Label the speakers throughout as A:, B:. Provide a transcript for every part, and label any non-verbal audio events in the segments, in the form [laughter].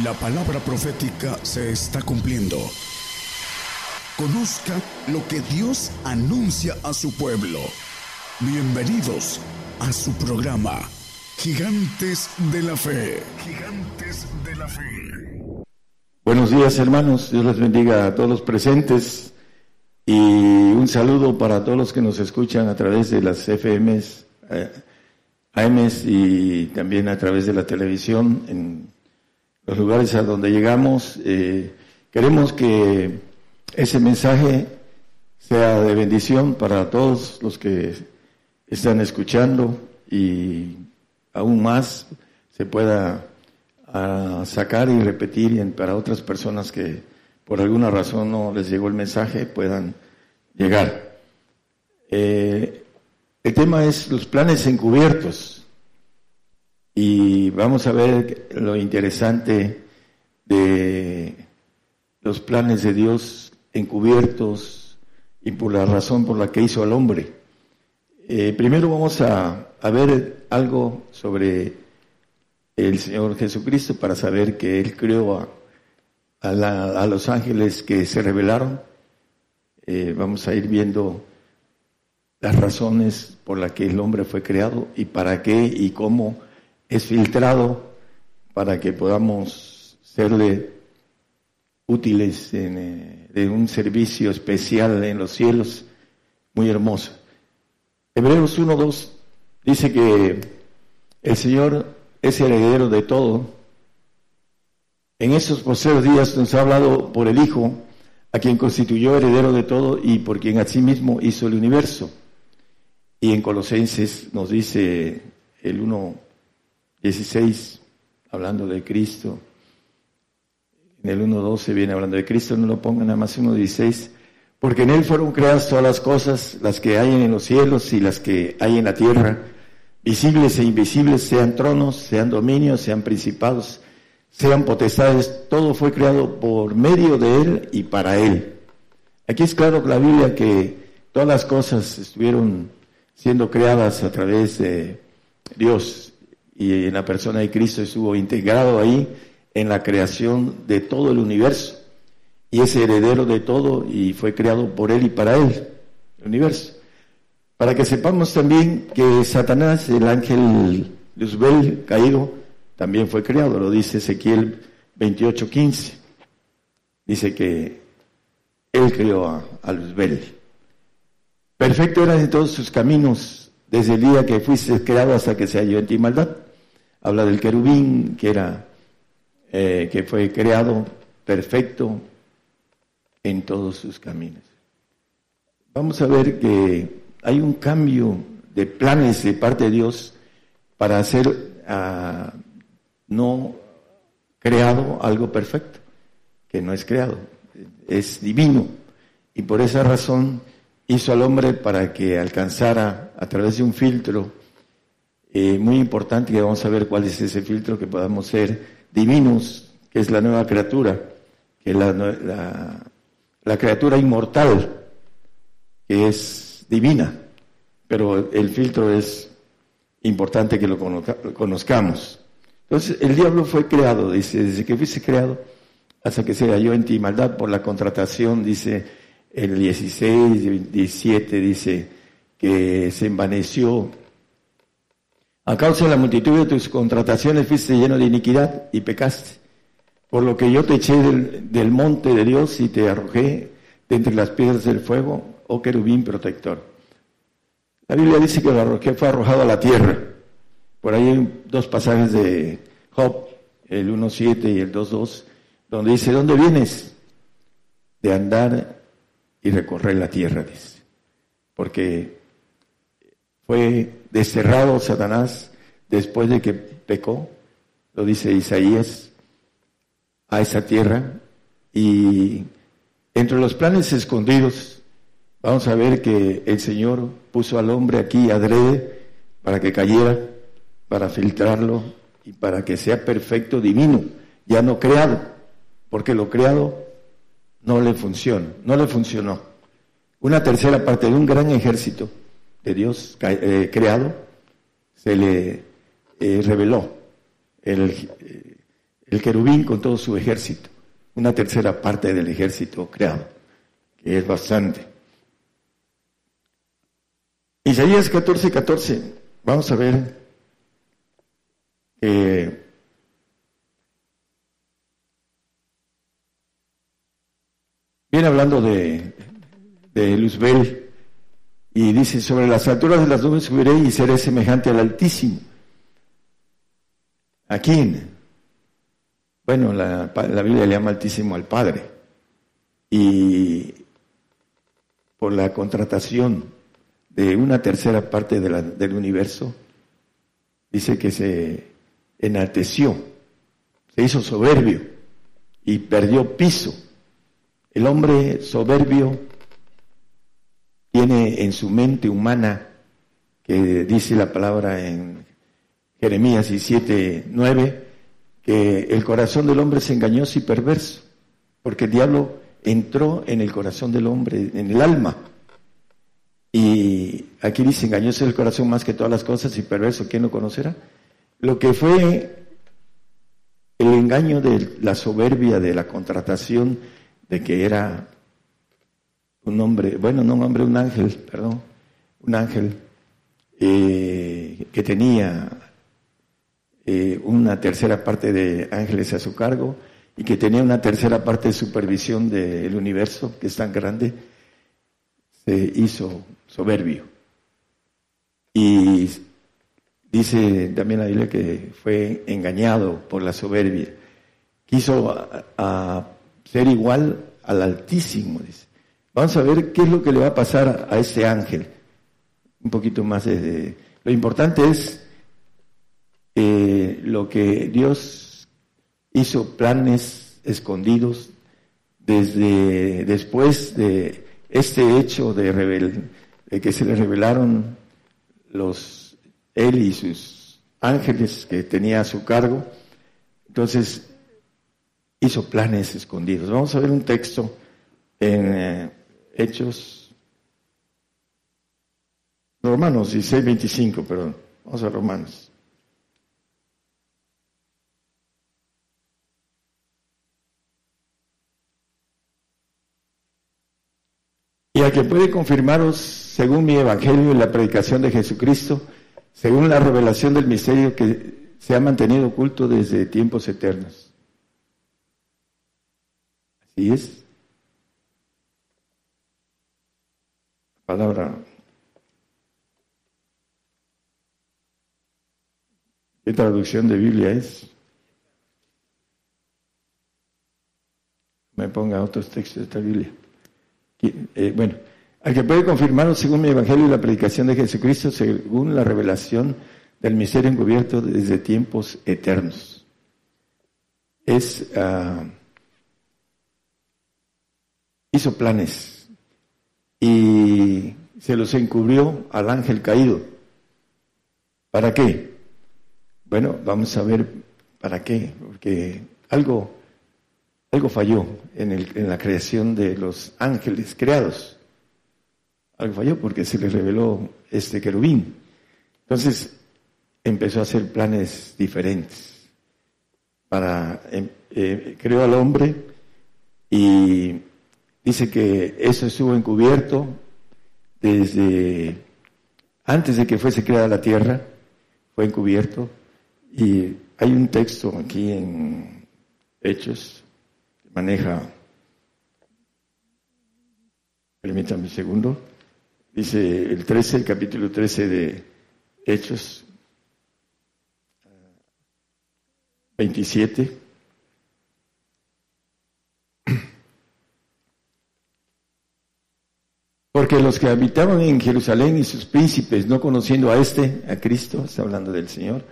A: La palabra profética se está cumpliendo. Conozca lo que Dios anuncia a su pueblo. Bienvenidos a su programa, Gigantes de la Fe. Gigantes de la Fe.
B: Buenos días hermanos, Dios les bendiga a todos los presentes y un saludo para todos los que nos escuchan a través de las FMs, eh, AMs y también a través de la televisión en los lugares a donde llegamos. Eh, queremos que ese mensaje sea de bendición para todos los que están escuchando y aún más se pueda ah, sacar y repetir para otras personas que por alguna razón no les llegó el mensaje puedan llegar. Eh, el tema es los planes encubiertos. Y vamos a ver lo interesante de los planes de Dios encubiertos y por la razón por la que hizo al hombre. Eh, primero vamos a, ver algo sobre el Señor Jesucristo para saber que Él creó a, los ángeles que se revelaron. Eh, vamos a ir viendo las razones por las que el hombre fue creado y para qué y cómo es filtrado para que podamos serle útiles en, eh, un servicio especial en los cielos, muy hermoso. Hebreos 1.2 dice que el Señor es heredero de todo. En esos posteriores días nos ha hablado por el Hijo, a quien constituyó heredero de todo y por quien asimismo hizo el universo. Y en Colosenses nos dice el 1, 16, hablando de Cristo. En el 1.12 viene hablando de Cristo, no lo pongan nada más 1.16, porque en Él fueron creadas todas las cosas, las que hay en los cielos y las que hay en la tierra, visibles e invisibles, sean tronos, sean dominios, sean principados, sean potestades, todo fue creado por medio de Él y para Él. Aquí es claro la Biblia que todas las cosas estuvieron siendo creadas a través de Dios y en la persona de Cristo estuvo integrado ahí en la creación de todo el universo y es heredero de todo y fue creado por él y para él, el universo. Para que sepamos también que Satanás, el ángel Luzbel caído, también fue creado, lo dice Ezequiel 28:15. Dice que él creó a, a Luzbel. Perfecto era en todos sus caminos, desde el día que fuiste creado hasta que se halló en ti maldad. Habla del querubín que era, eh, que fue creado perfecto en todos sus caminos. Vamos a ver que hay un cambio de planes de parte de Dios para hacer ah, no creado algo perfecto, que no es creado, es divino. Y por esa razón hizo al hombre para que alcanzara a través de un filtro eh, muy importante que vamos a ver cuál es ese filtro que podamos ser divinos, que es la nueva criatura, que es la, la, criatura inmortal, que es divina, pero el filtro es importante que lo, conozcamos. Entonces, el diablo fue creado, dice, desde que fuiste creado, hasta que se halló en ti maldad por la contratación, dice el 16, 17, dice que se envaneció a causa de la multitud de tus contrataciones fuiste lleno de iniquidad y pecaste. Por lo que yo te eché del, monte de Dios y te arrojé de entre las piedras del fuego, oh querubín protector. La Biblia dice que lo arrojé fue arrojado a la tierra. Por ahí hay dos pasajes de Job, el 1.7 y el 2.2, donde dice, ¿dónde vienes? De andar y recorrer la tierra, dice. Porque fue desterrado Satanás después de que pecó, lo dice Isaías, a esa tierra. Y entre los planes escondidos, vamos a ver que el Señor puso al hombre aquí adrede para que cayera, para filtrarlo y para que sea perfecto divino, ya no creado, porque lo creado no le funciona, no le funcionó. Una tercera parte de un gran ejército de Dios eh, creado, se le eh, reveló el, el querubín con todo su ejército, una tercera parte del ejército creado, que es bastante. Isaías 14, 14, vamos a ver que viene hablando de, de Luzbel y dice, sobre las alturas de las nubes subiré y seré semejante al Altísimo. ¿A quién? Bueno, la, Biblia le llama Altísimo al Padre. Y por la contratación de una tercera parte del universo, dice que se enalteció, se hizo soberbio y perdió piso. El hombre soberbio tiene en su mente humana, que dice la palabra en Jeremías 17, 9, que el corazón del hombre es engañoso y perverso, porque el diablo entró en el corazón del hombre, en el alma. Y aquí dice, engañoso es el corazón más que todas las cosas y perverso, ¿quién lo conocerá? Lo que fue el engaño de la soberbia, de la contratación, de que era un hombre, bueno, no un hombre, un ángel, perdón, un ángel eh, que tenía eh, una tercera parte de ángeles a su cargo y que tenía una tercera parte de supervisión del universo, que es tan grande, se hizo soberbio. Y dice también la Biblia que fue engañado por la soberbia. Quiso a, ser igual al Altísimo, dice. Vamos a ver qué es lo que le va a pasar a este ángel. Un poquito más de... Lo importante es eh, lo que Dios hizo planes escondidos desde después de este hecho de, de que se le revelaron los él y sus ángeles que tenía a su cargo. Entonces hizo planes escondidos. Vamos a ver un texto en eh, Hechos, Romanos 16, 25, perdón. Vamos a Romanos. Y a que puede confirmaros, según mi evangelio y la predicación de Jesucristo, según la revelación del misterio que se ha mantenido oculto desde tiempos eternos. Así es. Palabra. ¿Qué traducción de Biblia es? Me ponga otros textos de esta Biblia. Eh, bueno, al que puede confirmarlo según mi evangelio y la predicación de Jesucristo, según la revelación del misterio encubierto desde tiempos eternos. Es, uh, hizo planes y se los encubrió al ángel caído. ¿Para qué? Bueno, vamos a ver para qué, porque algo, algo falló en, el, en la creación de los ángeles creados. Algo falló porque se les reveló este querubín. Entonces empezó a hacer planes diferentes. Para, em, eh, creó al hombre y Dice que eso estuvo encubierto desde antes de que fuese creada la tierra, fue encubierto. Y hay un texto aquí en Hechos que maneja, permítame un segundo, dice el 13, el capítulo 13 de Hechos 27. Porque los que habitaban en Jerusalén y sus príncipes, no conociendo a este, a Cristo, está hablando del Señor,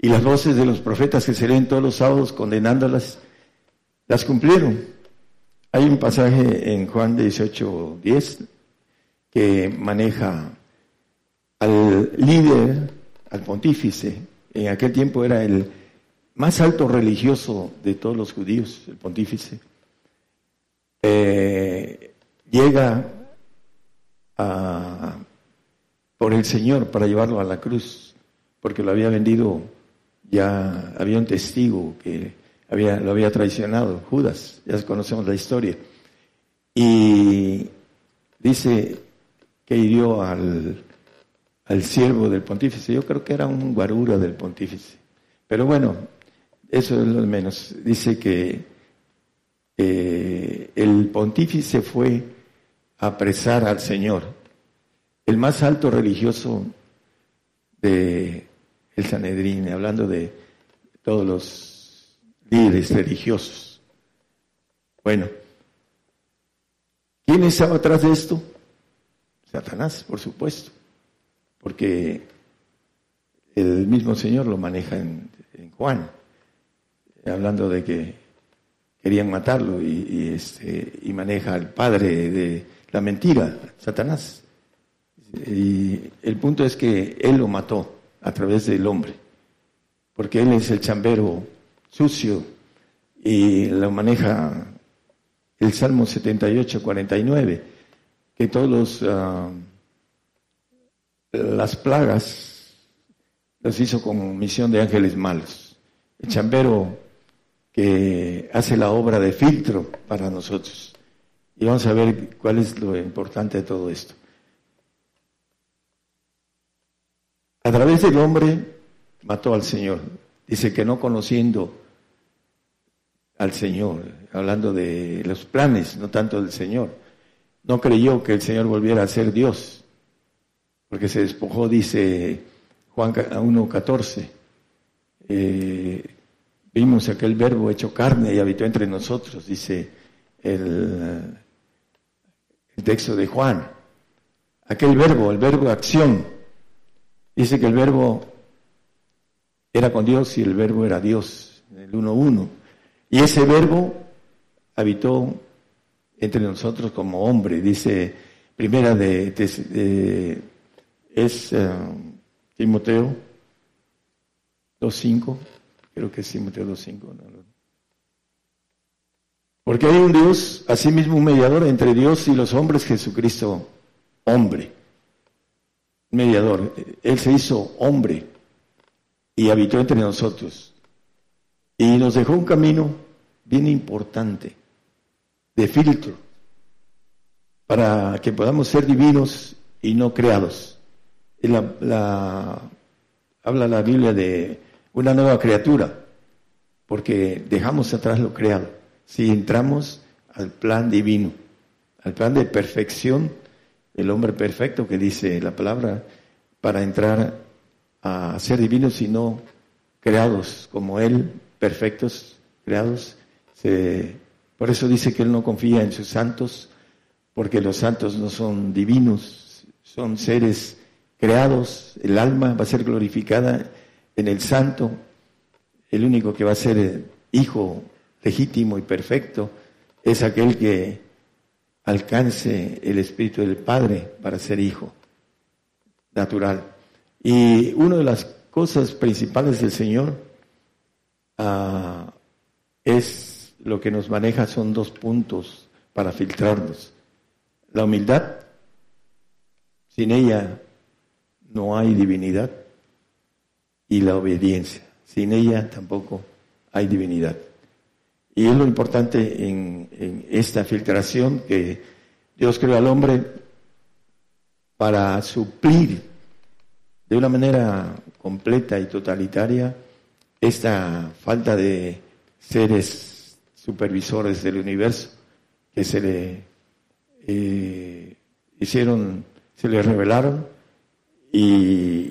B: y las voces de los profetas que se leen todos los sábados condenándolas, las cumplieron. Hay un pasaje en Juan 18, 10 que maneja al líder, al pontífice, en aquel tiempo era el más alto religioso de todos los judíos, el pontífice, eh, llega por el Señor para llevarlo a la cruz, porque lo había vendido, ya había un testigo que había, lo había traicionado, Judas, ya conocemos la historia. Y dice que hirió al, al siervo del pontífice, yo creo que era un guarura del pontífice. Pero bueno, eso es lo menos. Dice que eh, el pontífice fue apresar al Señor, el más alto religioso de el Sanedrín, hablando de todos los líderes religiosos. Bueno, ¿quién estaba atrás de esto? Satanás, por supuesto, porque el mismo Señor lo maneja en, Juan, hablando de que querían matarlo y, este, y maneja al padre de la mentira, Satanás. Y el punto es que él lo mató a través del hombre, porque él es el chambero sucio y lo maneja el Salmo 78, 49, que todos ah, las plagas los hizo con misión de ángeles malos. El chambero que hace la obra de filtro para nosotros. Y vamos a ver cuál es lo importante de todo esto. A través del hombre mató al Señor. Dice que no conociendo al Señor, hablando de los planes, no tanto del Señor, no creyó que el Señor volviera a ser Dios, porque se despojó, dice Juan 1.14. Eh, vimos aquel verbo hecho carne y habitó entre nosotros, dice el, el texto de Juan. Aquel verbo, el verbo acción, Dice que el verbo era con Dios y el verbo era Dios, el uno uno. Y ese verbo habitó entre nosotros como hombre, dice primera de, es uh, Timoteo 2.5, creo que es Timoteo 2.5. Porque hay un Dios, asimismo un mediador entre Dios y los hombres, Jesucristo, hombre mediador. Él se hizo hombre y habitó entre nosotros. Y nos dejó un camino bien importante de filtro para que podamos ser divinos y no creados. La, habla la Biblia de una nueva criatura, porque dejamos atrás lo creado. Si entramos al plan divino, al plan de perfección el hombre perfecto que dice la palabra, para entrar a ser divinos, sino creados como Él, perfectos, creados. por eso dice que Él no confía en sus santos, porque los santos no son divinos, son seres creados, el alma va a ser glorificada en el santo, el único que va a ser hijo legítimo y perfecto es aquel que alcance el Espíritu del Padre para ser hijo natural. Y una de las cosas principales del Señor ah, es lo que nos maneja, son dos puntos para filtrarnos. La humildad, sin ella no hay divinidad, y la obediencia, sin ella tampoco hay divinidad. Y es lo importante en, esta filtración que Dios creó al hombre para suplir de una manera completa y totalitaria esta falta de seres supervisores del universo que se le eh, hicieron, se le revelaron y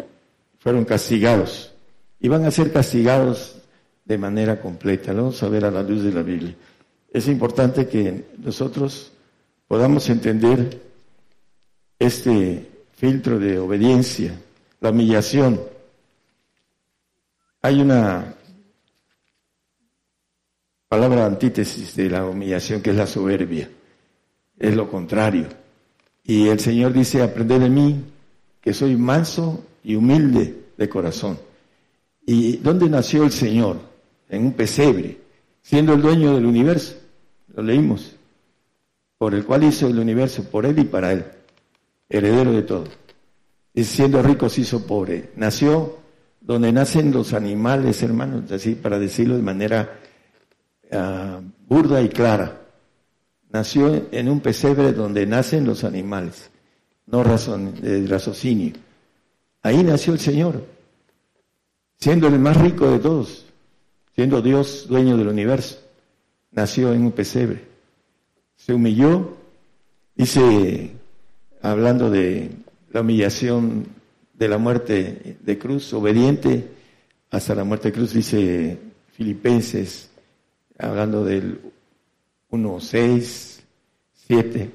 B: fueron castigados. Y van a ser castigados de manera completa. Lo vamos a ver a la luz de la Biblia. Es importante que nosotros podamos entender este filtro de obediencia, la humillación. Hay una palabra antítesis de la humillación que es la soberbia. Es lo contrario. Y el Señor dice, aprended de mí, que soy manso y humilde de corazón. ¿Y dónde nació el Señor? En un pesebre, siendo el dueño del universo. Lo leímos. Por el cual hizo el universo, por él y para él. Heredero de todo. Y siendo rico se hizo pobre. Nació donde nacen los animales, hermanos, así para decirlo de manera ah, burda y clara. Nació en un pesebre donde nacen los animales, no razón, de raciocinio. Ahí nació el Señor, siendo el más rico de todos, siendo Dios dueño del universo. Nació en un pesebre. Se humilló, dice, hablando de la humillación de la muerte de cruz, obediente hasta la muerte de cruz, dice Filipenses, hablando del 1, 6, 7,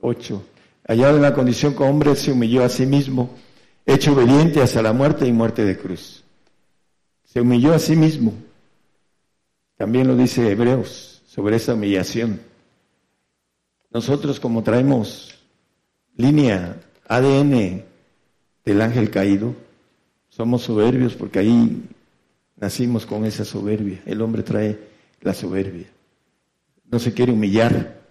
B: 8. Allá en la condición como hombre se humilló a sí mismo, hecho obediente hasta la muerte y muerte de cruz. Se humilló a sí mismo. También lo dice Hebreos sobre esa humillación. Nosotros como traemos línea ADN del ángel caído, somos soberbios porque ahí nacimos con esa soberbia. El hombre trae la soberbia. No se quiere humillar.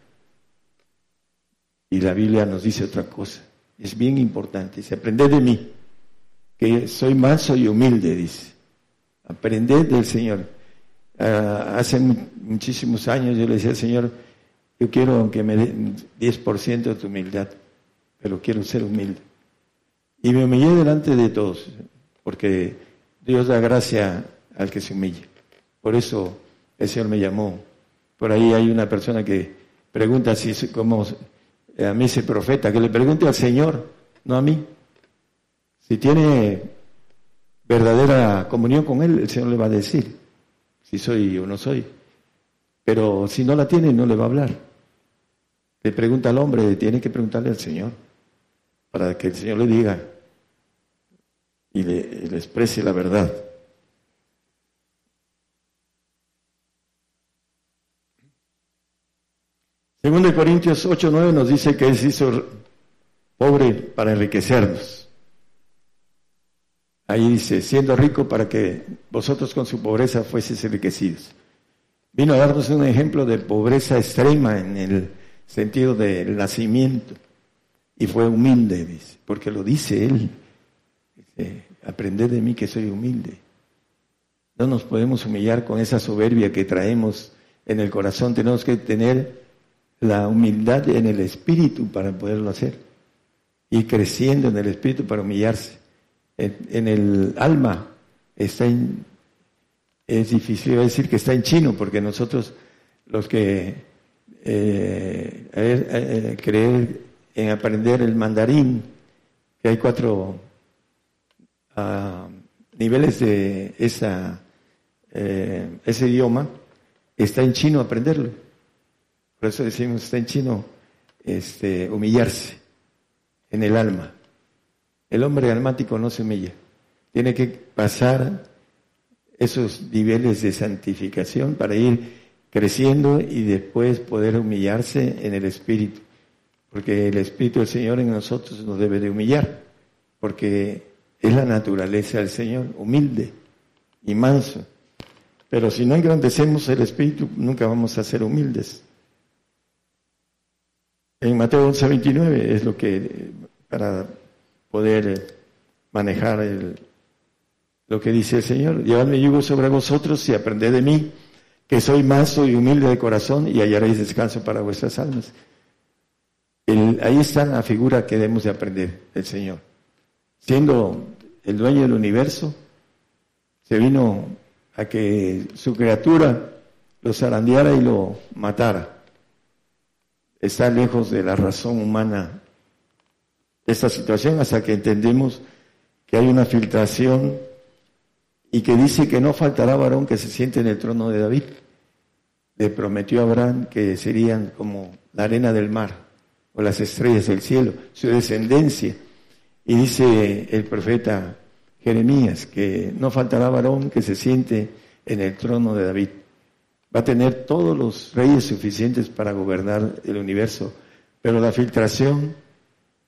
B: Y la Biblia nos dice otra cosa. Es bien importante. Dice, aprended de mí, que soy manso y humilde, dice. Aprended del Señor. Ah, hace muchísimos años yo le decía Señor, yo quiero que me dé 10% de tu humildad, pero quiero ser humilde. Y me humillé delante de todos, porque Dios da gracia al que se humille. Por eso el Señor me llamó. Por ahí hay una persona que pregunta si como a mí ese profeta, que le pregunte al Señor, no a mí. Si tiene verdadera comunión con Él, el Señor le va a decir si soy o no soy. Pero si no la tiene, no le va a hablar. Le pregunta al hombre, tiene que preguntarle al Señor, para que el Señor le diga y le, exprese la verdad. Segundo de Corintios 8, 9 nos dice que Él se hizo pobre para enriquecernos. Ahí dice, siendo rico para que vosotros con su pobreza fueseis enriquecidos. Vino a darnos un ejemplo de pobreza extrema en el sentido del nacimiento. Y fue humilde, dice, porque lo dice Él. Dice, aprended de mí que soy humilde. No nos podemos humillar con esa soberbia que traemos en el corazón. Tenemos que tener la humildad en el espíritu para poderlo hacer. Y creciendo en el espíritu para humillarse. En, el alma está en, es difícil decir que está en chino, porque nosotros los que eh, eh, creer en aprender el mandarín, que hay cuatro ah, niveles de esa, eh, ese idioma, está en chino aprenderlo. Por eso decimos, está en chino, este, humillarse en el alma. El hombre almático no se humilla. Tiene que pasar esos niveles de santificación para ir creciendo y después poder humillarse en el Espíritu. Porque el Espíritu del Señor en nosotros nos debe de humillar, porque es la naturaleza del Señor, humilde y manso. Pero si no engrandecemos el Espíritu, nunca vamos a ser humildes. En Mateo 11, 29 es lo que, para poder eh, manejar lo que dice el Señor, llevadme yugo sobre vosotros y aprended de mí, que soy manso y humilde de corazón y hallaréis descanso para vuestras almas. ahí está la figura que debemos de aprender el Señor. Siendo el dueño del universo, se vino a que su criatura lo zarandeara y lo matara está lejos de la razón humana esta situación hasta que entendemos que hay una filtración y que dice que no faltará varón que se siente en el trono de David. Le prometió a Abraham que serían como la arena del mar o las estrellas del cielo, su descendencia. Y dice el profeta Jeremías que no faltará varón que se siente en el trono de David va a tener todos los reyes suficientes para gobernar el universo, pero la filtración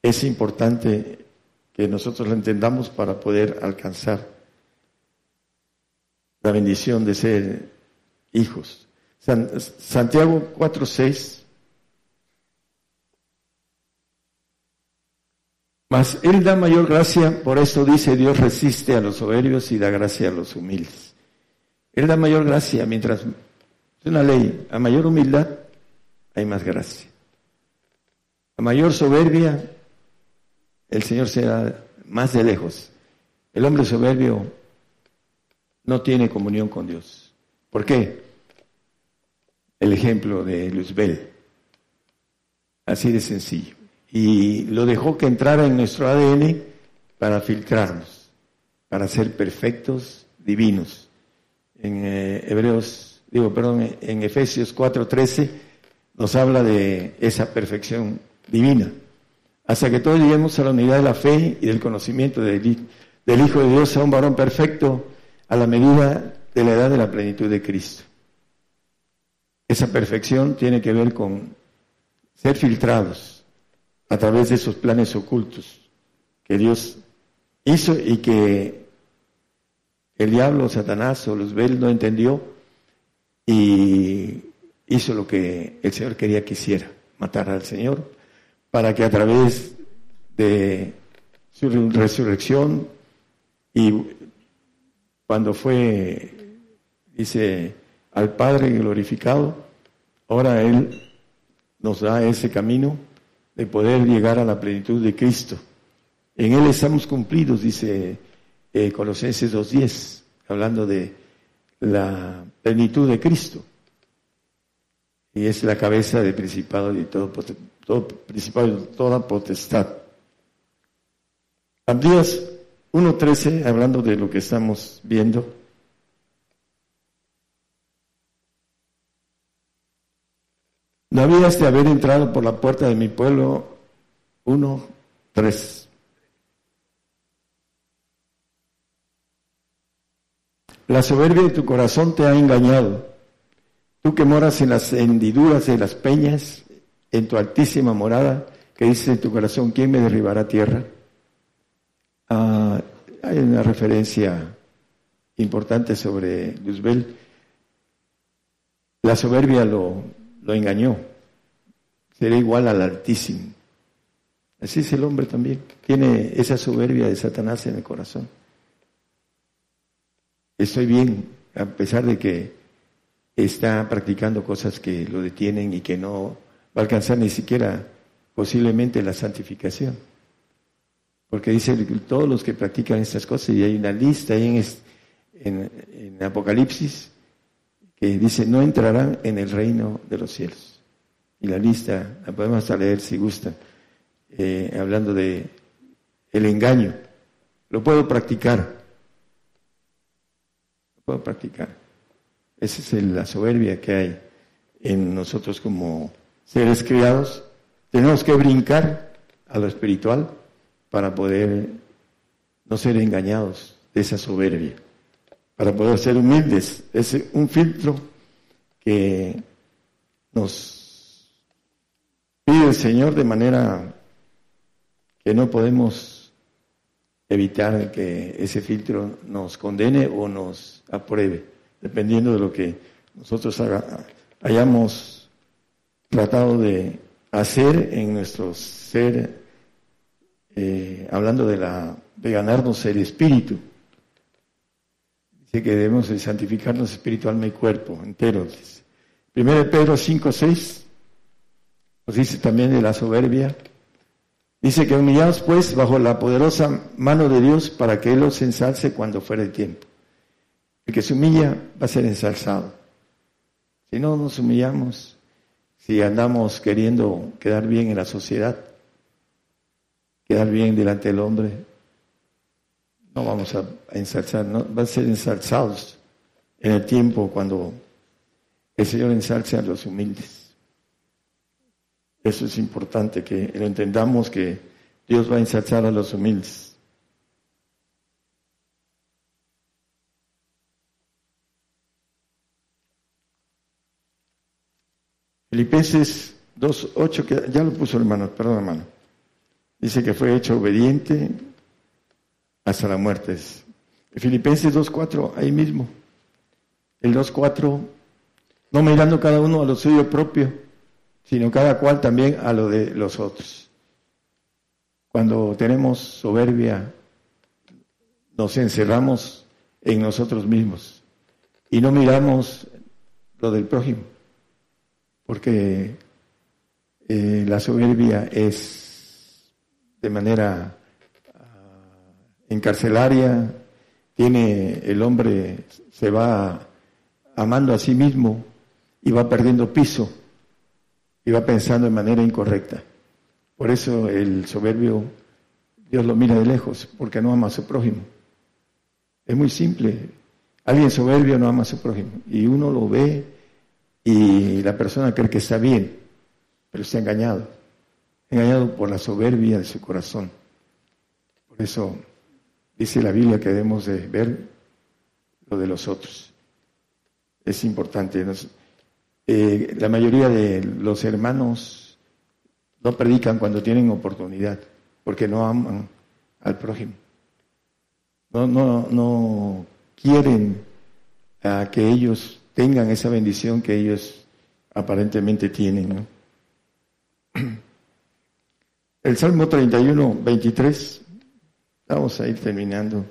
B: es importante que nosotros la entendamos para poder alcanzar la bendición de ser hijos. Santiago 4:6 Mas Él da mayor gracia, por eso dice Dios resiste a los soberbios y da gracia a los humildes. Él da mayor gracia mientras Es una ley. A mayor humildad hay más gracia. A mayor soberbia, el Señor será más de lejos. El hombre soberbio no tiene comunión con Dios. ¿Por qué? El ejemplo de Luzbel. Así de sencillo. Y lo dejó que entrara en nuestro ADN para filtrarnos, para ser perfectos, divinos. En eh, Hebreos, digo, perdón, en Efesios 4:13 nos habla de esa perfección divina, hasta que todos lleguemos a la unidad de la fe y del conocimiento del, Hijo de Dios, a un varón perfecto, a la medida de la edad de la plenitud de Cristo. Esa perfección tiene que ver con ser filtrados a través de esos planes ocultos que Dios hizo y que el diablo, Satanás o Luzbel no entendió y hizo lo que el Señor quería que hiciera, matar al Señor, para que a través de su resurrección y cuando fue, dice, al Padre glorificado, ahora Él nos da ese camino de poder llegar a la plenitud de Cristo. En Él estamos cumplidos, dice eh, Colosenses 2.10, hablando de la plenitud de Cristo. Y es la cabeza del principado y todo, todo principado de toda potestad. Abdías 1.13, hablando de lo que estamos viendo. No habías de haber entrado por la puerta de mi pueblo. 1.3. La soberbia de tu corazón te ha engañado. Tú que moras en las hendiduras de las peñas, en tu altísima morada, que dices en tu corazón, ¿quién me derribará tierra? Ah, hay una referencia importante sobre Luzbel. La soberbia lo, lo engañó. Será igual al Altísimo. Así es el hombre también. Tiene esa soberbia de Satanás en el corazón estoy bien, a pesar de que está practicando cosas que lo detienen y que no va a alcanzar ni siquiera posiblemente la santificación. Porque dice todos los que practican estas cosas, y hay una lista ahí en, en, Apocalipsis que dice, no entrarán en el reino de los cielos. Y la lista la podemos leer si gustan, eh, hablando de el engaño. Lo puedo practicar, puedo practicar. Esa es la soberbia que hay en nosotros como seres criados. Tenemos que brincar a lo espiritual para poder no ser engañados de esa soberbia, para poder ser humildes. Es un filtro que nos pide el Señor de manera que no podemos evitar que ese filtro nos condene o nos apruebe, dependiendo de lo que nosotros hayamos tratado de hacer en nuestro ser, eh, hablando de, la, de ganarnos el espíritu. Dice que debemos de santificarnos espiritualmente y cuerpo entero. Primero Pedro 5, 6 nos dice también de la soberbia Dice que humillados pues bajo la poderosa mano de Dios para que Él los ensalce cuando fuera el tiempo. El que se humilla va a ser ensalzado. Si no nos humillamos, si andamos queriendo quedar bien en la sociedad, quedar bien delante del hombre, no vamos a, ensalzar, no, van a ser ensalzados en el tiempo cuando el Señor ensalce a los humildes. Eso es importante, que lo entendamos que Dios va a ensalzar a los humildes. Filipenses 2.8, que ya lo puso hermano, perdón hermano. Dice que fue hecho obediente hasta la muerte. Filipenses 2.4, ahí mismo. El 2.4, no mirando cada uno a lo suyo propio, sino cada cual también a lo de los otros. Cuando tenemos soberbia, nos encerramos en nosotros mismos y no miramos lo del prójimo, porque eh, la soberbia es de manera ah, encarcelaria, tiene el hombre, se va amando a sí mismo y va perdiendo piso y va pensando de manera incorrecta. Por eso el soberbio, Dios lo mira de lejos, porque no ama a su prójimo. Es muy simple. Alguien soberbio no ama a su prójimo. Y uno lo ve y la persona cree que está bien, pero está engañado. Engañado por la soberbia de su corazón. Por eso dice la Biblia que debemos de ver lo de los otros. Es importante. Eh, la mayoría de los hermanos no predican cuando tienen oportunidad, porque no aman al prójimo. No, no, no quieren a que ellos tengan esa bendición que ellos aparentemente tienen. [clears throat] El Salmo 31, 23, vamos a ir terminando.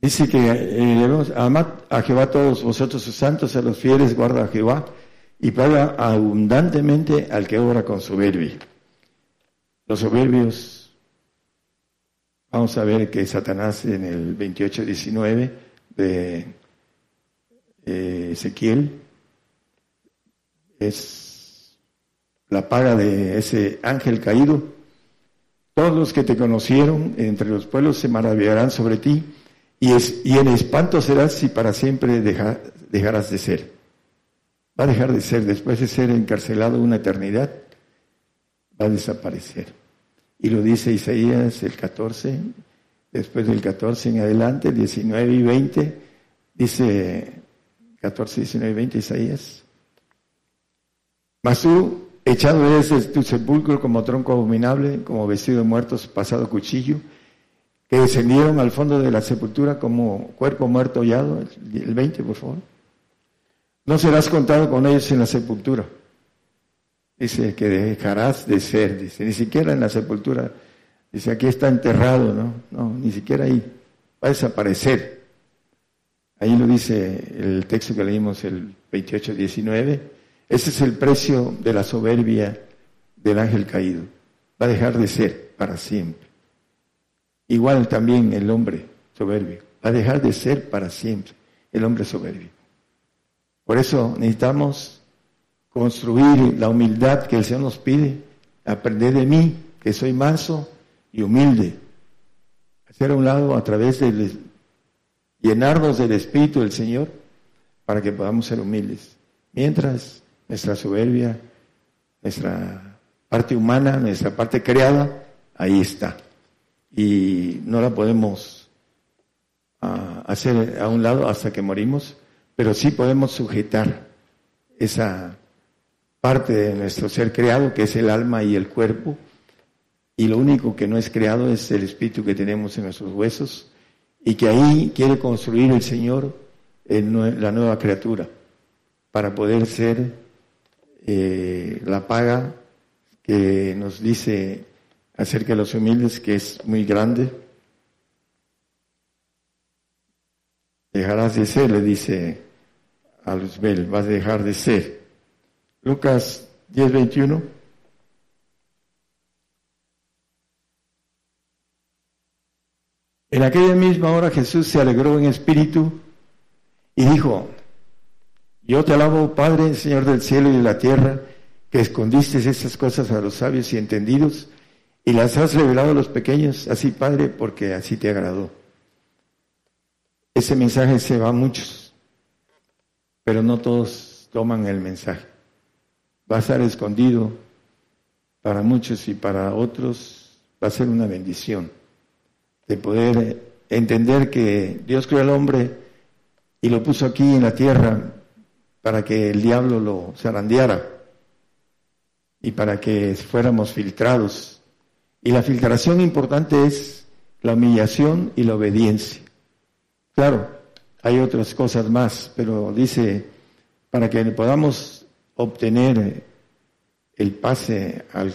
B: Dice que eh, amar a Jehová todos vosotros sus santos, a los fieles guarda a Jehová y paga abundantemente al que obra con soberbia. Los soberbios, vamos a ver que Satanás en el 28-19 de eh, Ezequiel es la paga de ese ángel caído. Todos los que te conocieron entre los pueblos se maravillarán sobre ti y, es, y en espanto serás si para siempre dejarás de ser. Va a dejar de ser, después de ser encarcelado una eternidad, va a desaparecer. Y lo dice Isaías el 14, después del 14 en adelante, 19 y 20, dice 14, 19 y 20 Isaías. Mas tú, echado eres de tu sepulcro como tronco abominable, como vestido de muertos, pasado cuchillo, que descendieron al fondo de la sepultura como cuerpo muerto hollado, el 20 por favor. No serás contado con ellos en la sepultura. Dice que dejarás de ser, dice, ni siquiera en la sepultura. Dice, aquí está enterrado, ¿no? No, ni siquiera ahí. Va a desaparecer. Ahí lo dice el texto que leímos, el 28-19. Ese es el precio de la soberbia del ángel caído. Va a dejar de ser para siempre. Igual también el hombre soberbio. Va a dejar de ser para siempre el hombre soberbio. Por eso necesitamos construir la humildad que el Señor nos pide, aprender de mí, que soy manso y humilde. Hacer a un lado a través de llenarnos del Espíritu del Señor para que podamos ser humildes. Mientras nuestra soberbia, nuestra parte humana, nuestra parte creada, ahí está y no la podemos ah, hacer a un lado hasta que morimos, pero sí podemos sujetar esa parte de nuestro ser creado, que es el alma y el cuerpo, y lo único que no es creado es el espíritu que tenemos en nuestros huesos, y que ahí quiere construir el Señor en la nueva criatura, para poder ser eh, la paga que nos dice acerca de los humildes, que es muy grande. Dejarás de ser, le dice a Luzbel, vas a dejar de ser. Lucas 10, 21. En aquella misma hora Jesús se alegró en espíritu y dijo, yo te alabo, Padre, Señor del cielo y de la tierra, que escondiste esas cosas a los sabios y entendidos y las has revelado a los pequeños, así Padre, porque así te agradó. Ese mensaje se va a muchos, pero no todos toman el mensaje. Va a estar escondido para muchos y para otros va a ser una bendición de poder entender que Dios creó al hombre y lo puso aquí en la tierra para que el diablo lo zarandeara y para que fuéramos filtrados y la filtración importante es la humillación y la obediencia. Claro, hay otras cosas más, pero dice, para que podamos obtener el pase al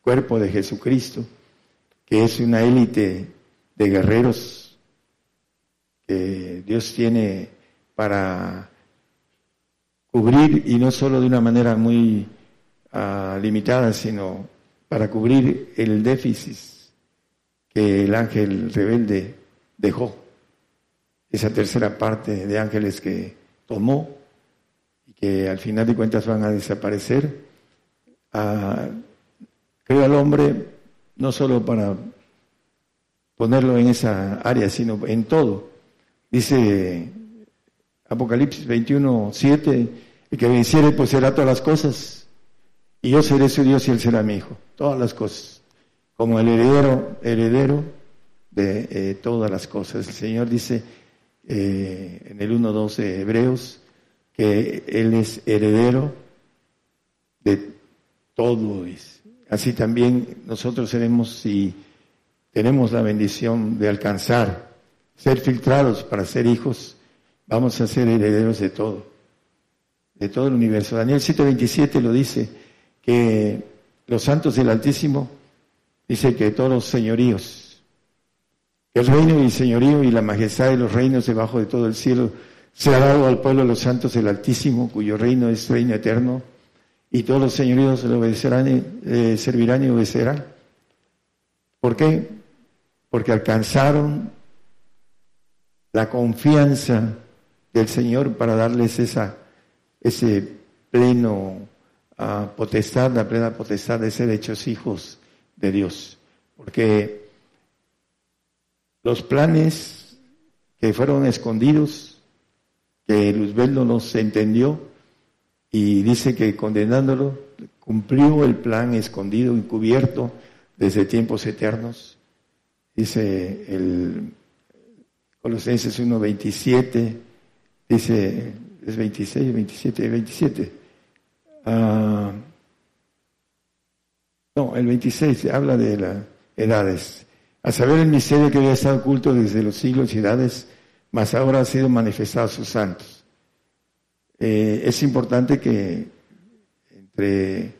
B: cuerpo de Jesucristo, que es una élite de guerreros que Dios tiene para cubrir y no solo de una manera muy ah, limitada, sino para cubrir el déficit que el ángel rebelde dejó. Esa tercera parte de ángeles que tomó al final de cuentas van a desaparecer. Ah, creo al hombre no solo para ponerlo en esa área, sino en todo. Dice Apocalipsis 21, 7, el que venciere pues será todas las cosas, y yo seré su Dios y él será mi hijo, todas las cosas, como el heredero, heredero de eh, todas las cosas. El Señor dice eh, en el 1.12 de Hebreos que Él es heredero de todo. Así también nosotros seremos, si tenemos la bendición de alcanzar, ser filtrados para ser hijos, vamos a ser herederos de todo, de todo el universo. Daniel 7:27 lo dice, que los santos del Altísimo, dice que todos los señoríos, el reino y el señorío y la majestad de los reinos debajo de todo el cielo se ha dado al pueblo de los santos del Altísimo, cuyo reino es reino eterno, y todos los señoríos le obedecerán, eh, servirán y obedecerán. ¿Por qué? Porque alcanzaron la confianza del Señor para darles esa, ese pleno uh, potestad, la plena potestad de ser hechos hijos de Dios. Porque los planes que fueron escondidos, que Luzbel no los entendió, y dice que condenándolo, cumplió el plan escondido, encubierto desde tiempos eternos. Dice el Colosenses 1.27, dice, es 26, 27, 27. no, el 26 habla de las edades. A saber el misterio que había estado oculto desde los siglos y edades, mas ahora ha sido manifestado a sus santos. Eh, es importante que entre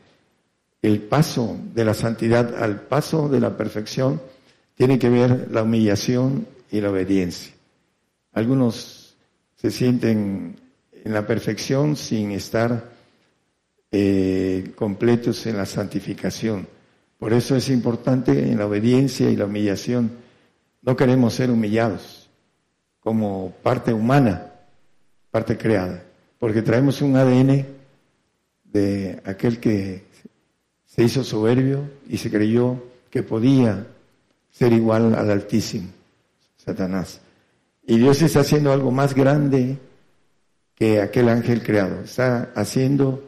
B: el paso de la santidad al paso de la perfección tiene que ver la humillación y la obediencia. Algunos se sienten en la perfección sin estar eh, completos en la santificación. Por eso es importante en la obediencia y la humillación. No queremos ser humillados como parte humana, parte creada, porque traemos un ADN de aquel que se hizo soberbio y se creyó que podía ser igual al Altísimo, Satanás. Y Dios está haciendo algo más grande que aquel ángel creado. Está haciendo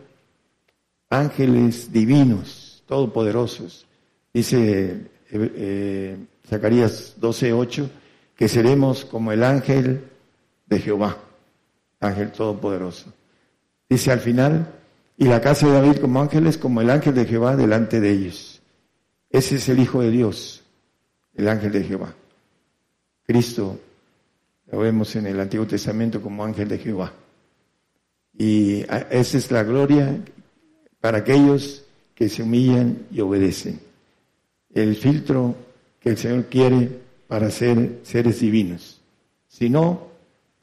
B: ángeles divinos, todopoderosos. Dice eh, eh, Zacarías 12:8 que seremos como el ángel de Jehová, ángel todopoderoso. Dice al final, y la casa de David como ángeles, como el ángel de Jehová delante de ellos. Ese es el Hijo de Dios, el ángel de Jehová. Cristo lo vemos en el Antiguo Testamento como ángel de Jehová. Y esa es la gloria para aquellos que se humillan y obedecen. El filtro que el Señor quiere para ser seres divinos. Si no,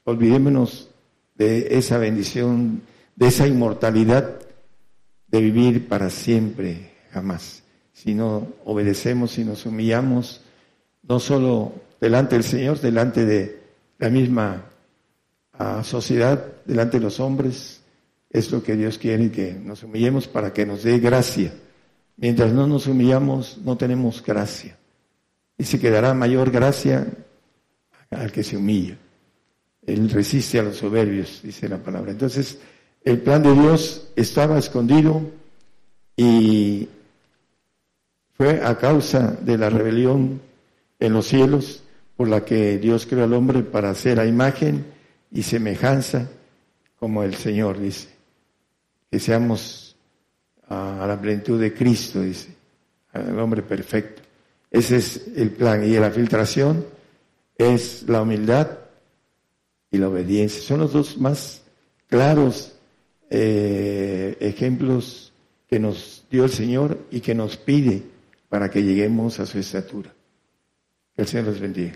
B: olvidémonos de esa bendición, de esa inmortalidad de vivir para siempre, jamás. Si no obedecemos, si nos humillamos, no solo delante del Señor, delante de la misma ah, sociedad delante de los hombres. Es lo que Dios quiere que nos humillemos para que nos dé gracia. Mientras no nos humillamos, no tenemos gracia. Y se quedará mayor gracia al que se humilla. Él resiste a los soberbios, dice la palabra. Entonces, el plan de Dios estaba escondido y fue a causa de la rebelión en los cielos por la que Dios creó al hombre para hacer a imagen y semejanza como el Señor, dice. Que seamos a la plenitud de Cristo, dice, al hombre perfecto. Ese es el plan. Y la filtración es la humildad y la obediencia. Son los dos más claros eh, ejemplos que nos dio el Señor y que nos pide para que lleguemos a su estatura. Que el Señor les bendiga.